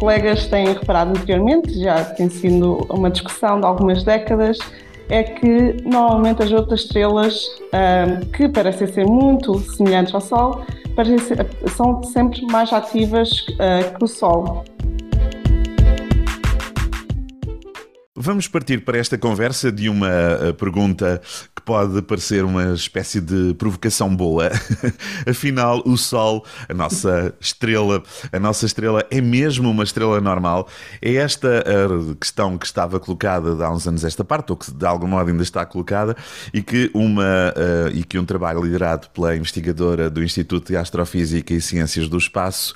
colegas têm reparado anteriormente, já tem sido uma discussão de algumas décadas, é que normalmente as outras estrelas, que parecem ser muito semelhantes ao Sol, são sempre mais ativas que o Sol. Vamos partir para esta conversa de uma eh, pergunta que pode parecer uma espécie de provocação boa. Afinal, o Sol, a nossa estrela, a nossa estrela é mesmo uma estrela normal? É esta a questão que estava colocada há uns anos esta parte, ou que de algum modo ainda está colocada, e que, uma, uh, e que um trabalho liderado pela investigadora do Instituto de Astrofísica e Ciências do Espaço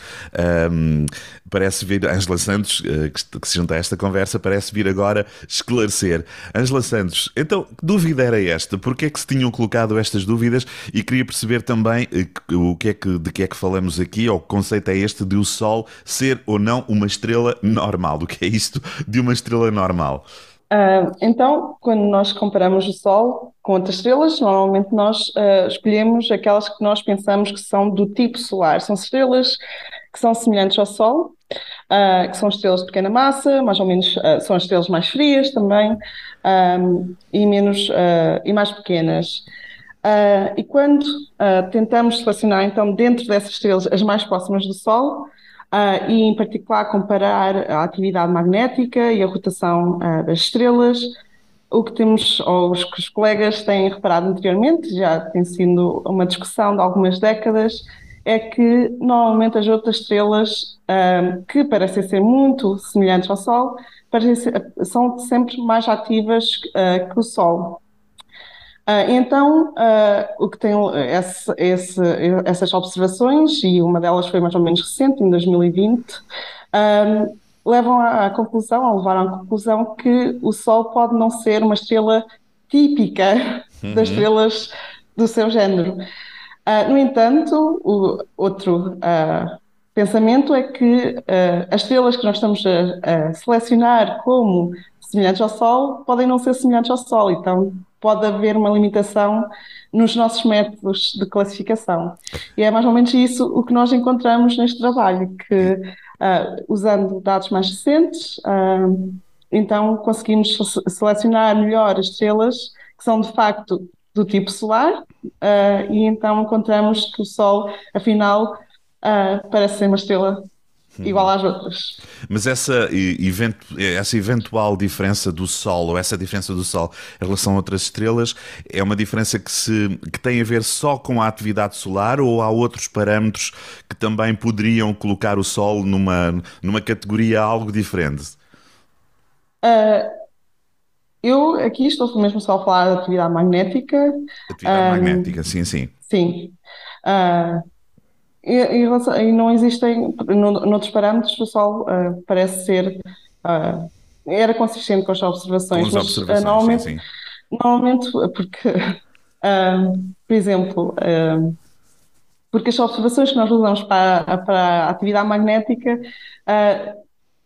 um, ehm, parece vir, Angela Santos, uh, que, que se junta a esta conversa, parece vir agora esclarecer. Angela Santos, então, que dúvida era esta? Porquê é que se tinham colocado estas dúvidas? E queria perceber também eh, o que é que, de que é que falamos aqui, ou que conceito é este de o Sol ser ou não uma estrela normal. O que é isto de uma estrela normal? Uh, então, quando nós comparamos o Sol com outras estrelas, normalmente nós uh, escolhemos aquelas que nós pensamos que são do tipo solar. São estrelas que são semelhantes ao Sol, uh, que são estrelas de pequena massa, mais ou menos uh, são estrelas mais frias também um, e menos uh, e mais pequenas. e quando tentamos selecionar então dentro dessas estrelas as mais próximas do Sol e em particular comparar a atividade magnética e a rotação das estrelas, o que temos, ou os que os colegas têm reparado anteriormente, já tem sido uma discussão de algumas décadas, é que normalmente as outras estrelas, um, que parecem ser muito semelhantes ao Sol, ser, são sempre mais ativas uh, que o Sol. Uh, então, uh, o que tem esse, esse, essas observações, e uma delas foi mais ou menos recente, em 2020, um, levam à conclusão, ou levaram à conclusão que o Sol pode não ser uma estrela típica uhum. das estrelas do seu género. Uh, no entanto, o outro uh, pensamento é que uh, as estrelas que nós estamos a, a, selecionar como semelhantes ao Sol podem não ser semelhantes ao Sol, então pode haver uma limitação nos nossos métodos de classificação. E é mais ou menos isso o que nós encontramos neste trabalho, que usando dados mais recentes, então conseguimos selecionar melhor as estrelas que são de facto do tipo solar, uh, e então encontramos que o Sol, afinal, uh, parece ser uma estrela hum. igual às outras. Mas essa, essa eventual diferença do Sol, ou essa diferença do Sol em relação a outras estrelas, é uma diferença que, se, que tem a ver só com a atividade solar ou há outros parâmetros que também poderiam colocar o Sol numa, numa categoria algo diferente? Uh, eu aqui estou mesmo só a falar da atividade magnética. Atividade um, magnética, sim, sim. Sim. Uh, e, e, não existem, no, noutros parâmetros, o Sol uh, parece ser. Uh, era consistente com as observações. Com as observações, mas, normalmente, sim, sim. Normalmente, porque, por exemplo, porque as observações que nós usamos para, para a atividade magnética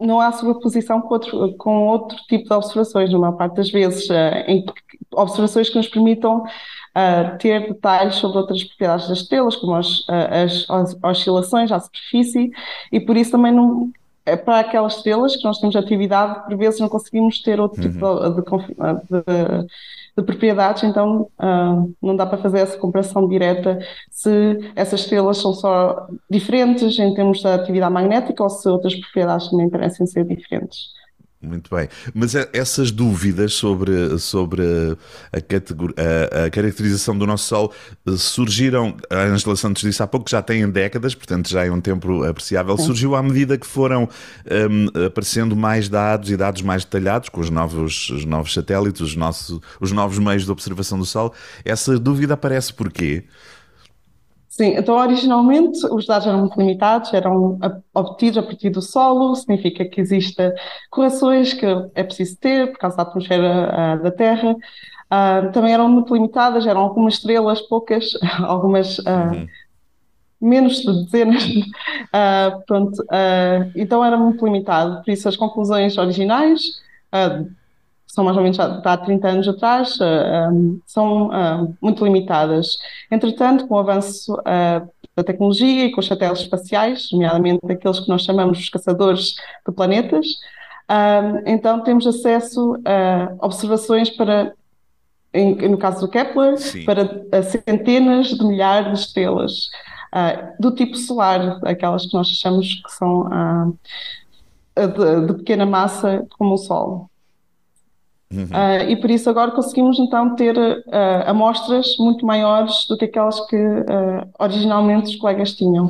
não há sobreposição com outro, com outro tipo de observações, na maior parte das vezes, uh, em observações que nos permitam uh, ter detalhes sobre outras propriedades das estrelas, como as, uh, as, as, oscilações à superfície, e por isso também não, para aquelas estrelas que nós temos atividade, por vezes não conseguimos ter outro tipo uhum. de, de, de, de propriedades, então uh, não dá para fazer essa comparação direta se essas estrelas são só diferentes em termos da atividade magnética ou se outras propriedades também parecem ser diferentes. Muito bem. Mas é, essas dúvidas sobre, sobre a, a, a, caracterização do nosso Sol eh, surgiram, a Angela Santos disse há pouco que já têm décadas, portanto já é um tempo apreciável, Sim. surgiu à medida que foram um, aparecendo mais dados e dados mais detalhados com os novos, os novos satélites, os, nosso, os novos meios de observação do Sol. Essa dúvida aparece porquê? Sim, então originalmente os dados eram muito limitados, eram obtidos a partir do solo, significa que existem correções que é preciso ter por causa da atmosfera uh, da Terra. Uh, também eram muito limitadas, eram algumas estrelas, poucas, algumas uh, menos de dezenas. pronto, então era muito limitado, por isso as conclusões originais são mais ou menos há 30 anos atrás, uh, um, são uh, muito limitadas. Entretanto, com o avanço uh, da tecnologia e com os satélites espaciais, nomeadamente aqueles que nós chamamos os caçadores de planetas. Uh, então temos acesso a observações para, no caso do Kepler, Sim. para centenas de milhares de estrelas do tipo solar, aquelas que nós achamos que são de, de, pequena massa como o Sol. Uhum. Uh, e por isso agora conseguimos então ter amostras muito maiores do que aquelas que originalmente os colegas tinham.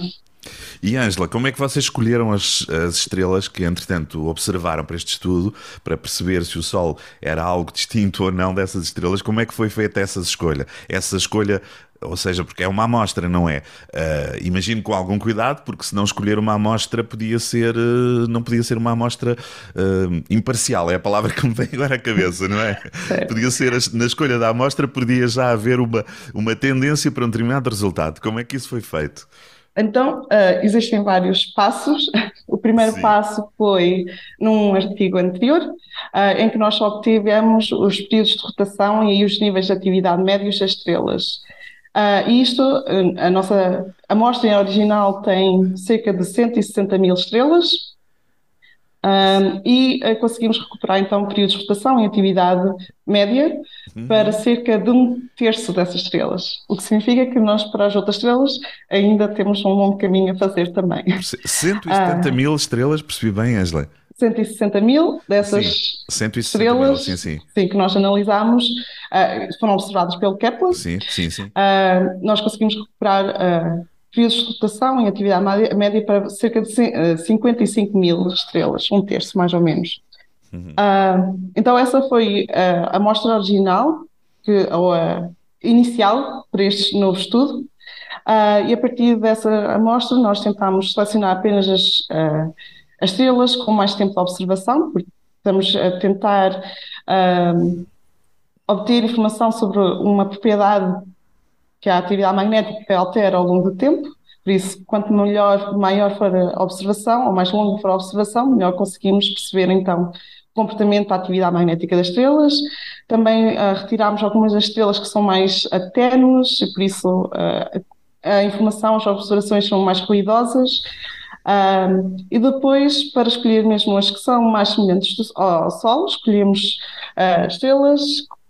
E Ângela, como é que vocês escolheram as, as, estrelas que, entretanto, observaram para este estudo, para perceber se o Sol era algo distinto ou não dessas estrelas? Como é que foi feita essa escolha? Essa escolha ou seja, porque é uma amostra, não é? Uh, imagino com algum cuidado, porque se não escolher uma amostra podia ser, uh, não podia ser uma amostra uh, imparcial, é a palavra que me vem agora à cabeça, não é? é. Podia ser, na escolha da amostra, podia já haver uma, uma tendência para um determinado resultado. Como é que isso foi feito? Então, existem vários passos. O primeiro Sim. passo foi num artigo anterior, em que nós obtivemos os períodos de rotação e os níveis de atividade médios das estrelas. Uh, isto, a nossa amostra original tem cerca de 160 mil estrelas um, e uh, conseguimos recuperar então períodos de rotação em atividade média uhum. para cerca de um terço dessas estrelas, o que significa que nós para as outras estrelas ainda temos um longo caminho a fazer também. 170 uh, mil estrelas, percebi bem, Angela. 160 mil dessas sim, estrelas mil, sim, sim. Sim, que nós analisámos uh, foram observadas pelo Kepler. Sim, sim, sim. Uh, nós conseguimos recuperar uh, períodos de rotação em atividade média, para cerca de 55 mil estrelas, um terço mais ou menos. Uhum. então essa foi a amostra original, que, ou a inicial para este novo estudo. e a partir dessa amostra nós tentámos selecionar apenas as as estrelas com mais tempo de observação, porque estamos a tentar um, obter informação sobre uma propriedade que a atividade magnética altera ao longo do tempo. Por isso, quanto melhor, maior for a observação, ou mais longa for a observação, melhor conseguimos perceber então o comportamento da atividade magnética das estrelas. Também uh, retiramos algumas das estrelas que são mais aténues, e por isso uh, a informação, as observações são mais ruidosas. Um, e depois, para escolher mesmo as que são mais semelhantes ao Sol, escolhemos uh, estrelas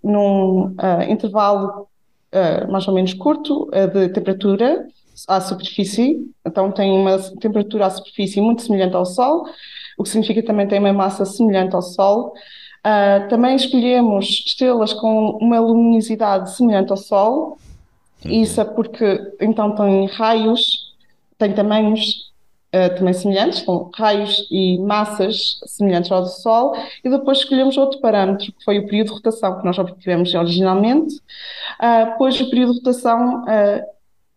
num uh, intervalo uh, mais ou menos curto de temperatura à superfície. Então, tem uma temperatura à superfície muito semelhante ao Sol, o que significa que também tem uma massa semelhante ao Sol. também escolhemos estrelas com uma luminosidade semelhante ao Sol. Uhum. Isso é porque então tem raios, tem tamanhos uh, também semelhantes, com raios e massas semelhantes ao do Sol, e depois escolhemos outro parâmetro, que foi o período de rotação, que nós obtivemos originalmente, uh, pois o período de rotação uh,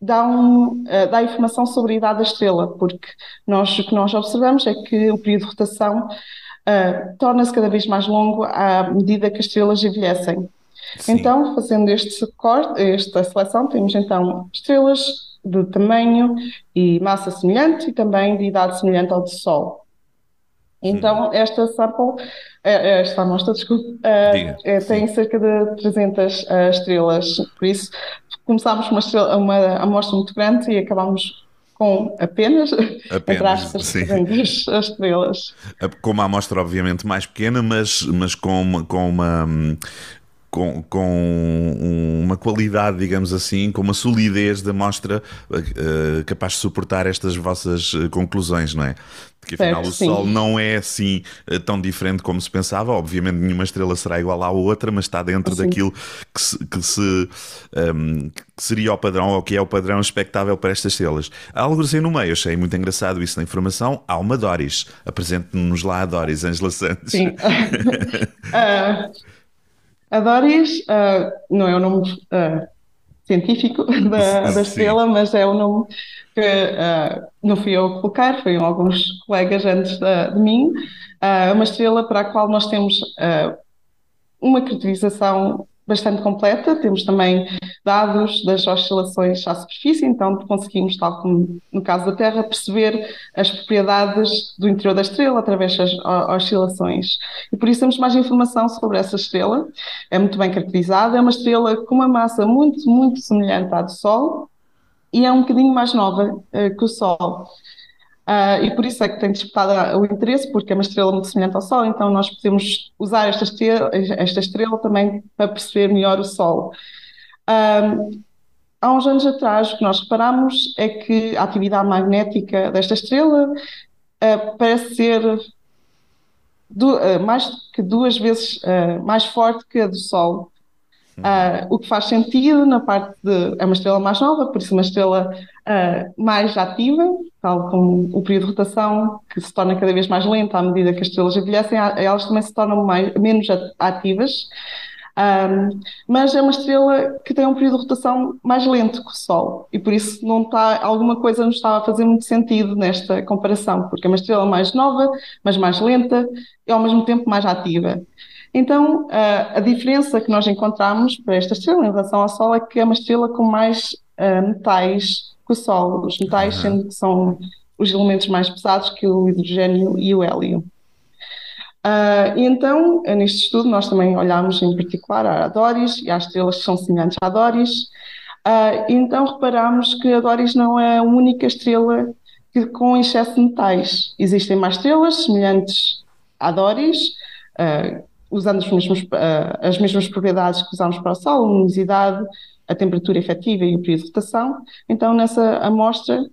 dá, um, dá informação sobre a idade da estrela, porque nós, o que nós observamos é que o período de rotação torna-se cada vez mais longo à medida que as estrelas envelhecem. Sim. Então, fazendo este corte, esta seleção, temos então estrelas de tamanho e massa semelhante e também de idade semelhante ao do Sol. Então, esta sample, eh, eh, esta amostra, desculpe, é, tem cerca de 300 estrelas, por isso começámos com uma, estrela, uma amostra muito grande e acabámos com apenas, apenas aspas, 300 estrelas. Com uma amostra, obviamente, mais pequena, mas, mas com, uma, com uma com, com uma qualidade, digamos assim, com uma solidez da mostra uh, capaz de suportar estas vossas eh, conclusões, não é? Porque afinal certo, o Sol sim. não é assim tão diferente como se pensava. Obviamente nenhuma estrela será igual à outra, mas está dentro sim. daquilo que, se, que, se, um, ehm, que seria o padrão, ou que é o padrão expectável para estas estrelas. Há algo assim no meio, achei muito engraçado isso na informação. Há uma Doris. Apresente-nos lá a Doris, Angela Santos. Sim. uh, A Doris uh, não é o nome uh, científico da, da estrela, mas é o nome que uh, não fui eu a colocar, foi alguns colegas antes de, de mim. É uma estrela para a qual nós temos uma caracterização bastante completa. Temos também dados das oscilações à superfície, então conseguimos, tal como no caso da Terra, perceber as propriedades do interior da estrela através das oscilações. E por isso temos mais informação sobre essa estrela. É muito bem caracterizada, é uma estrela com uma massa muito, muito semelhante à do Sol. e é um bocadinho mais nova uh, que o Sol. Uh, e por isso é que tem despertado o interesse, porque é uma estrela muito semelhante ao Sol, então nós podemos usar esta estrela, esta estrela também para perceber melhor o Sol. Uh, há uns anos atrás, o que nós reparamos é que a atividade magnética desta estrela uh, parece ser du mais que duas vezes mais forte que a do Sol. Uh, o que faz sentido na parte de. É uma estrela mais nova, por isso, uma estrela uh, mais ativa, tal como o período de rotação, que se torna cada vez mais lento à medida que as estrelas envelhecem, elas também se tornam mais, menos ativas. Um, mas é uma estrela que tem um período de rotação mais lento que o Sol e por isso não está, alguma coisa não estava a fazer muito sentido nesta comparação, porque é uma estrela mais nova, mas mais lenta e ao mesmo tempo mais ativa. Então, a, a diferença que nós encontramos para esta estrela em relação ao Sol é que é uma estrela com mais uh, metais que o Sol. Os metais uhum. sendo que são os elementos mais pesados que o hidrogênio e o hélio. Uh, e então, neste estudo, nós também olhámos em particular a Doris e às estrelas que são semelhantes a Doris. Uh, e então reparámos que a Doris não é a única estrela que, com excesso de metais. Existem mais estrelas semelhantes a Doris, uh, usando os mesmos, as mesmas propriedades que usamos para o Sol, luminosidade, a temperatura efetiva e o período de rotação. Então, nessa amostra,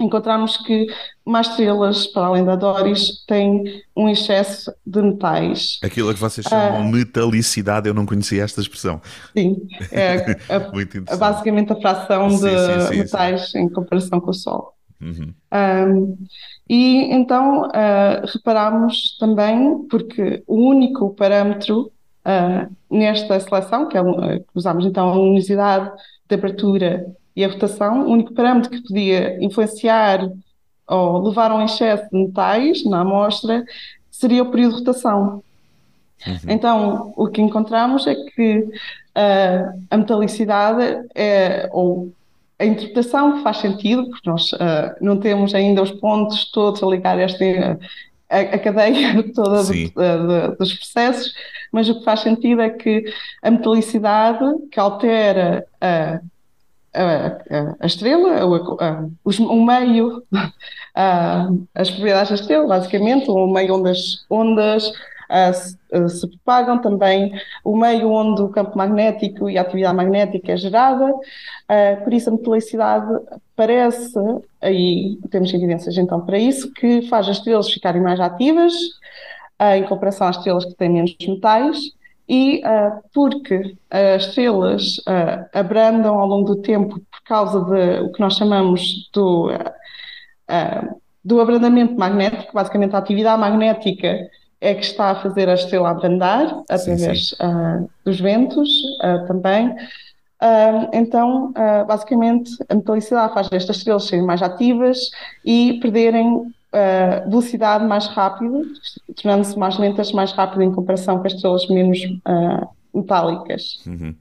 encontramos que mais estrelas, para além da Doris, têm um excesso de metais. Aquilo que vocês chamam uh, metalicidade, eu não conhecia esta expressão. Sim, é a, basicamente a fração sim, de sim, sim, metais em comparação com o Sol. Uhum. Um, e então uh, reparamos também, porque o único parâmetro uh, nesta seleção, que, é, uh, que usamos então a luminosidade, temperatura e a rotação, o único parâmetro que podia influenciar ou levar a um excesso de metais na amostra seria o período de rotação. Uhum. Então, o que encontramos é que a metalicidade é, ou a interpretação faz sentido, porque nós uh, não temos ainda os pontos todos a ligar esta, a, a cadeia toda de, de, dos processos, mas o que faz sentido é que a metalicidade que altera a, a, a estrela, o, os, o meio, as propriedades da estrela, basicamente, o meio onde as ondas uh, se propagam, também o meio onde o campo magnético e a atividade magnética é gerada, uh, por isso a metalicidade parece, aí temos evidências então para isso, que faz as estrelas ficarem mais ativas uh, em comparação às estrelas que têm menos metais, e uh, porque as estrelas uh, abrandam ao longo do tempo por causa de o que nós chamamos do, do abrandamento magnético, basicamente a atividade magnética é que está a fazer a estrela abrandar através uh, dos ventos também. Uh, então, basicamente, a metalicidade faz estas estrelas serem mais ativas e perderem velocidade mais rápido, tornando-se mais lentas mais rápido em comparação com as estrelas menos metálicas. Uhum.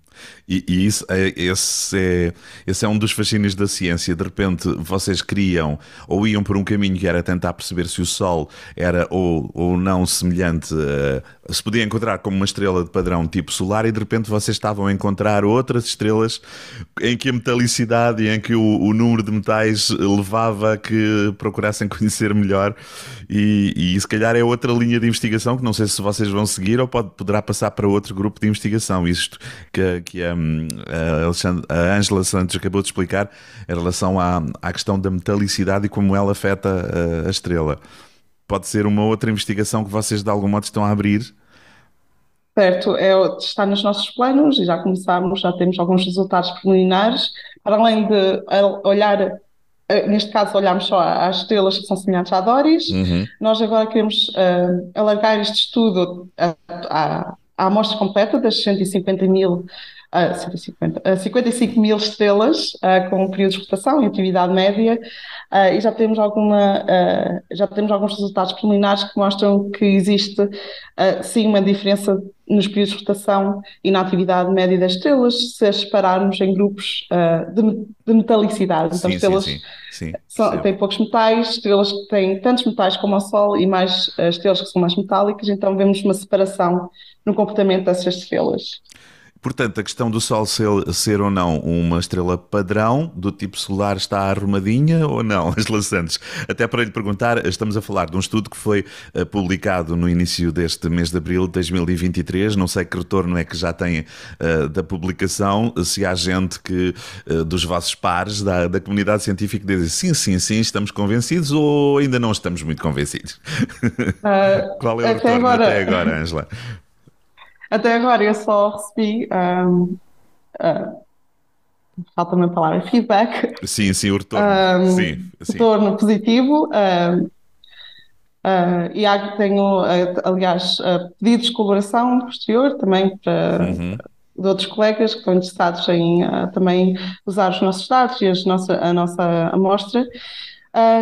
E, e, isso é, esse, é, esse é um dos fascínios da ciência. De repente, vocês criam ou iam por um caminho que era tentar perceber se o Sol era ou, ou não semelhante, uh, se podia encontrar como uma estrela de padrão tipo solar, e de repente vocês estavam a encontrar outras estrelas em que a metalicidade e em que o, o número de metais levava a que procurassem conhecer melhor. E, e se calhar é outra linha de investigação que não sei se vocês vão seguir ou pode, poderá passar para outro grupo de investigação. Isto que, que a, a Angela Santos acabou de explicar em relação à, à questão da metalicidade e como ela afeta a, a estrela. Pode ser uma outra investigação que vocês de algum modo estão a abrir? Certo, é, está nos nossos planos e já começámos, já temos alguns resultados preliminares, para além de olhar, eh, neste caso olhamos só às estrelas que são semelhantes a Doris, uhum. nós agora queremos uh, alargar este estudo à, à amostra completa das 150 mil uh, 150, uh, 55 mil estrelas uh, com um período de rotação e atividade média uh, e já temos alguma uh, já temos alguns resultados preliminares que mostram que existe sim uma diferença nos períodos de rotação e na atividade média das estrelas se as separarmos em grupos de, de, metalicidade. Então, sim, estrelas sim, sim. São, têm poucos metais, estrelas que têm tantos metais como o Sol e mais estrelas que são mais metálicas, então vemos uma separação no comportamento dessas estrelas. Portanto, a questão do Sol ser, ser, ou não uma estrela padrão do tipo solar está arrumadinha ou não, Angela Santos? Até para lhe perguntar, estamos a falar de um estudo que foi uh, publicado no início deste mês de abril de 2023. Não sei que retorno é que já tem uh, da publicação, se há gente que uh, dos vossos pares da, da comunidade científica diz sim, sim, sim, estamos convencidos ou ainda não estamos muito convencidos? Qual é o retorno agora... até agora, Angela? Até agora eu só recebi. Um, uh, falta-me a palavra, feedback. Sim, sim, o retorno. Um, sim, sim. Retorno positivo. Um, uh, e há, tenho, uh, aliás, pedidos de colaboração posterior também para. Uhum. De outros colegas que estão interessados em também usar os nossos dados e as nossa, a nossa amostra.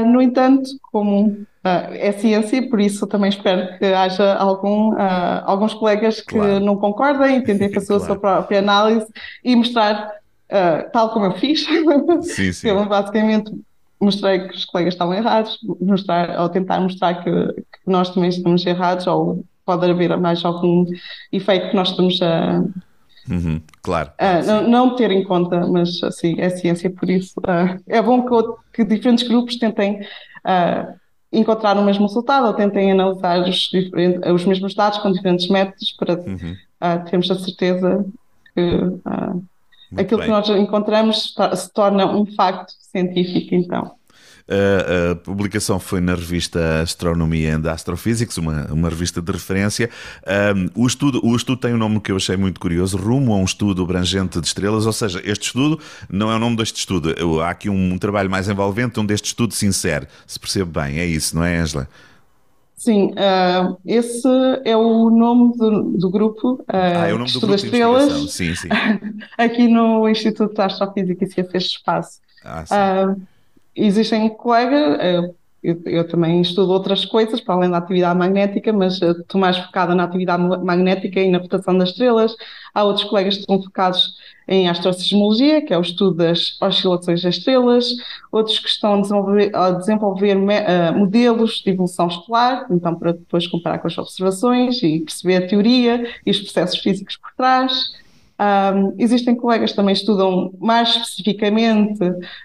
no entanto, como Uh, é ciência, por isso também espero que haja algum, uh, alguns colegas que claro. não concordem e tentem fazer claro. a sua própria análise e mostrar, uh, tal como eu fiz, sim, sim. eu basicamente mostrei que os colegas estavam errados, mostrar, ou tentar mostrar que, que, nós também estamos errados, ou pode haver mais algum efeito que nós estamos a. Uhum, claro. não, não, ter em conta, mas assim, é ciência, por isso é bom que, que diferentes grupos tentem encontrar o mesmo resultado ou tentem analisar os, os mesmos dados com diferentes métodos para uhum. uh, termos a certeza que uh, aquilo bem. que nós encontramos se torna um facto científico, então. A, a, publicação foi na revista Astronomy and Astrophysics, uma, uma revista de referência. Um, o, estudo, o estudo tem um nome que eu achei muito curioso, Rumo a um estudo abrangente de estrelas, ou seja, este estudo não é o nome deste estudo. Há aqui um, um trabalho mais envolvente onde este estudo se insere, se percebe bem. É isso, não é, Angela? Sim, uh, esse é o nome do, do grupo uh, ah, é o nome do grupo estrelas sim, sim. aqui no Instituto de Astrofísica e Ciências de Espaço. Ah, sim. Uh, existem colegas, eh, eu, eu, também estudo outras coisas para além da atividade magnética, mas eh, estou mais focada na atividade magnética e na rotação das estrelas. Há outros colegas que estão focados em astrosismologia, que é o estudo das oscilações das estrelas, outros que estão a desenvolver, a desenvolver uh, modelos de evolução estelar, então para depois comparar com as observações e perceber a teoria e os processos físicos por trás. Um, existem colegas que também estudam mais especificamente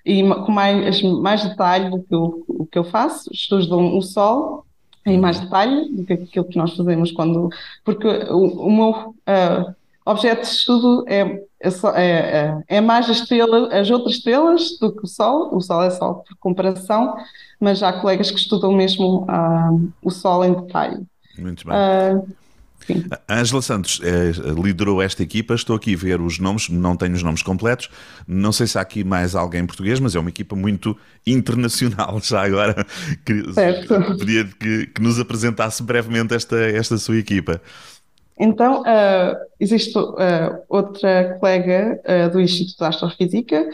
e com mais, mais detalhe do que eu, o que eu faço, estudam o Sol em mais detalhe do que aquilo que nós fazemos quando. Porque o, o meu uh, objeto de estudo é, é, é, é, mais as, estrelas, as outras estrelas do que o Sol. O Sol é só por comparação, mas há colegas que estudam mesmo uh, o Sol em detalhe. Muito bem. Uh, Sim. Angela Santos é, liderou esta equipa, estou aqui a ver os nomes, não tenho os nomes completos, não sei se há aqui mais alguém português, mas é uma equipa muito internacional já agora. Que, certo. Pedia que, que nos apresentasse brevemente esta, esta sua equipa. Então, uh, existe uh, outra colega uh, do Instituto de Astrofísica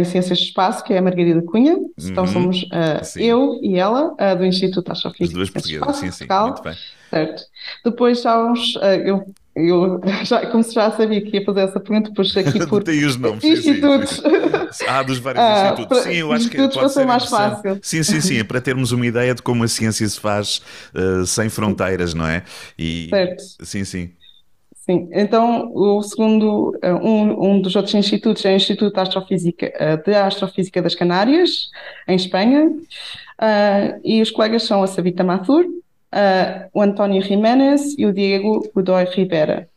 e Ciências do Espaço, que é a Margarida Cunha. Então, uhum. Então, somos eu e ela, do Instituto de Astrofísica. As duas portuguesas, sim, sim, muito bem. Certo. Depois há uns. eu eu já, como se já sabia que ia fazer essa pergunta, pus aqui por Tem os nomes, institutos. Sim, sim, sim. Ah, dos vários ah, institutos. Sim, eu acho que pode ser mais fácil. Sim, sim, sim, é para termos uma ideia de como a ciência se faz uh, sem fronteiras, não é? E, certo. Sim, sim. Sim, então o segundo, eh, um, um dos outros institutos é o Instituto de Astrofísica, eh, de Astrofísica das Canárias, em Espanha, uh, e os colegas são a Savita Mathur, uh, o António Jiménez e o Diego Godoy Rivera.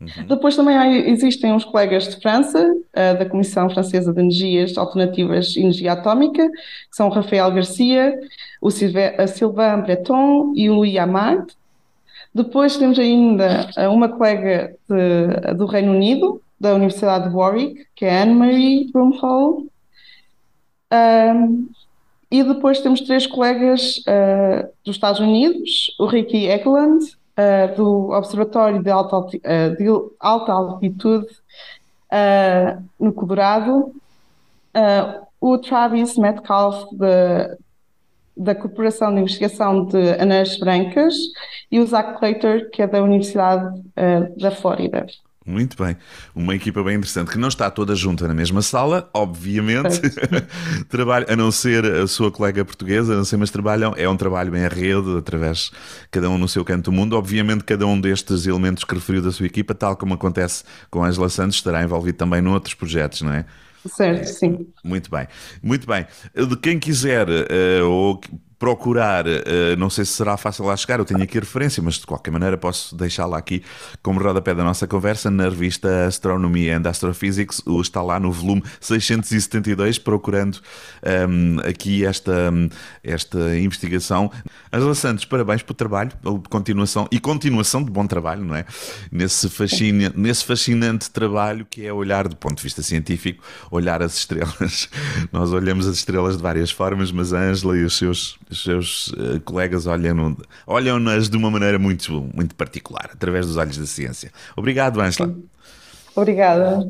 Uhum. Depois também há, existem uns colegas de França, uh, da Comissão Francesa de Energias Alternativas e Energia Atómica, que são o Rafael Garcia, o Sylvain Breton e o Louis Amad. Depois temos ainda uma colega de, do Reino Unido, da Universidade de Warwick, que é Anne-Marie Brumhall. Um, e depois temos três colegas uh, dos Estados Unidos, o Ricky Eklund, uh, do Observatório de Alta, uh, de alta Altitude no Colorado, o Travis Metcalf, de, da Corporação de Investigação de Anéis Brancas, e o Zach Claytor, que é da Universidade da Flórida. Muito bem. Uma equipa bem interessante, que não está toda junta na mesma sala, obviamente. Trabalho, a não ser a sua colega portuguesa, não sei, mas trabalham, é um trabalho bem a rede, através, cada um no seu canto do mundo. Obviamente, cada um destes elementos que referiu da sua equipa, tal como acontece com a Angela Santos, estará envolvido também noutros projetos, não é? Certo, sim. Muito bem, muito bem. De quem quiser, uh, ou procurar, uh, não sei se será fácil lá chegar, eu tenho aqui a referência, mas de qualquer maneira posso deixá-la aqui como rodapé da nossa conversa na revista Astronomy and Astrophysics, está lá no volume 672, procurando um, ehm, aqui esta, esta investigação. Angela Santos, parabéns pelo trabalho, continuação e continuação de bom trabalho, não é? Nesse, fascina, nesse fascinante trabalho que é olhar do ponto de vista científico, olhar as estrelas. Nós olhamos as estrelas de várias formas, mas a Angela e os seus os seus uh, colegas olham-nas olham de uma maneira muito, muito particular, através dos olhos da ciência. Obrigado, Angela. Obrigada.